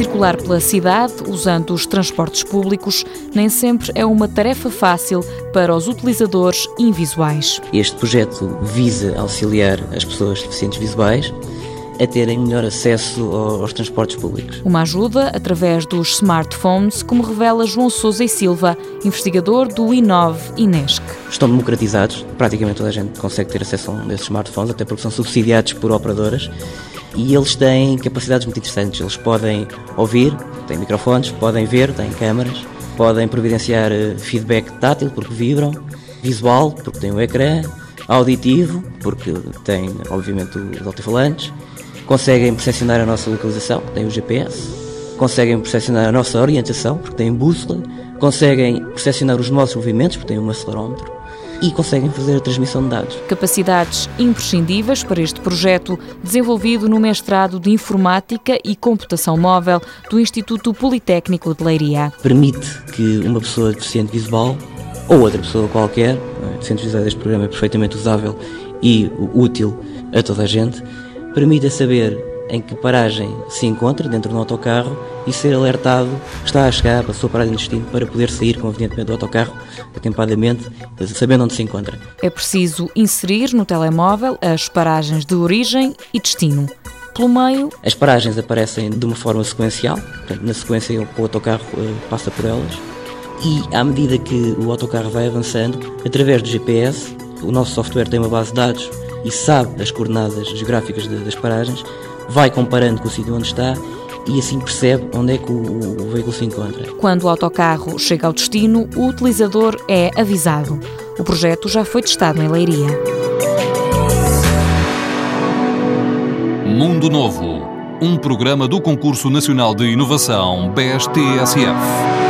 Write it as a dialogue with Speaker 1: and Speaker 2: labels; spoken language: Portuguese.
Speaker 1: circular pela cidade usando os transportes públicos nem sempre é uma tarefa fácil para os utilizadores invisuais.
Speaker 2: Este projeto visa auxiliar as pessoas deficientes visuais a terem melhor acesso aos transportes públicos.
Speaker 1: Uma ajuda através dos smartphones, como revela João Sousa e Silva, investigador do Inove Inesc.
Speaker 2: Estão democratizados, praticamente toda a gente consegue ter acesso a um desses smartphones, até porque são subsidiados por operadoras e eles têm capacidades muito interessantes. Eles podem ouvir, têm microfones, podem ver, têm câmaras, podem providenciar eh, feedback tátil porque vibram, visual porque têm um ecrã, auditivo porque têm, obviamente, os altifalantes, conseguem percepcionar a nossa localização, têm o GPS, conseguem percepcionar a nossa orientação porque têm bússola, conseguem percepcionar os nossos movimentos porque têm um acelerómetro e conseguem fazer a transmissão de dados.
Speaker 1: Capacidades imprescindíveis para este projeto, desenvolvido no mestrado de Informática e Computação Móvel do Instituto Politécnico de Leiria.
Speaker 2: Permite que uma pessoa deficiente visual ou outra pessoa qualquer, é? deficiente visual deste programa é perfeitamente usável e útil a toda a gente, permita saber em que paragem se encontra dentro do autocarro e ser alertado que está a chegar a sua paragem de destino para poder sair convenientemente do autocarro, atempadamente, sabendo onde se encontra.
Speaker 1: É preciso inserir no telemóvel as paragens de origem e destino. Pelo meio.
Speaker 2: As paragens aparecem de uma forma sequencial, portanto, na sequência o autocarro uh, passa por elas, e à medida que o autocarro vai avançando, através do GPS, o nosso software tem uma base de dados e sabe as coordenadas geográficas das paragens, vai comparando com o sítio onde está e assim percebe onde é que o, o, veículo se encontra.
Speaker 1: Quando o autocarro chega ao destino, o utilizador é avisado. O projeto já foi testado em Leiria.
Speaker 3: Mundo Novo, um programa do Concurso Nacional de Inovação BSTSF.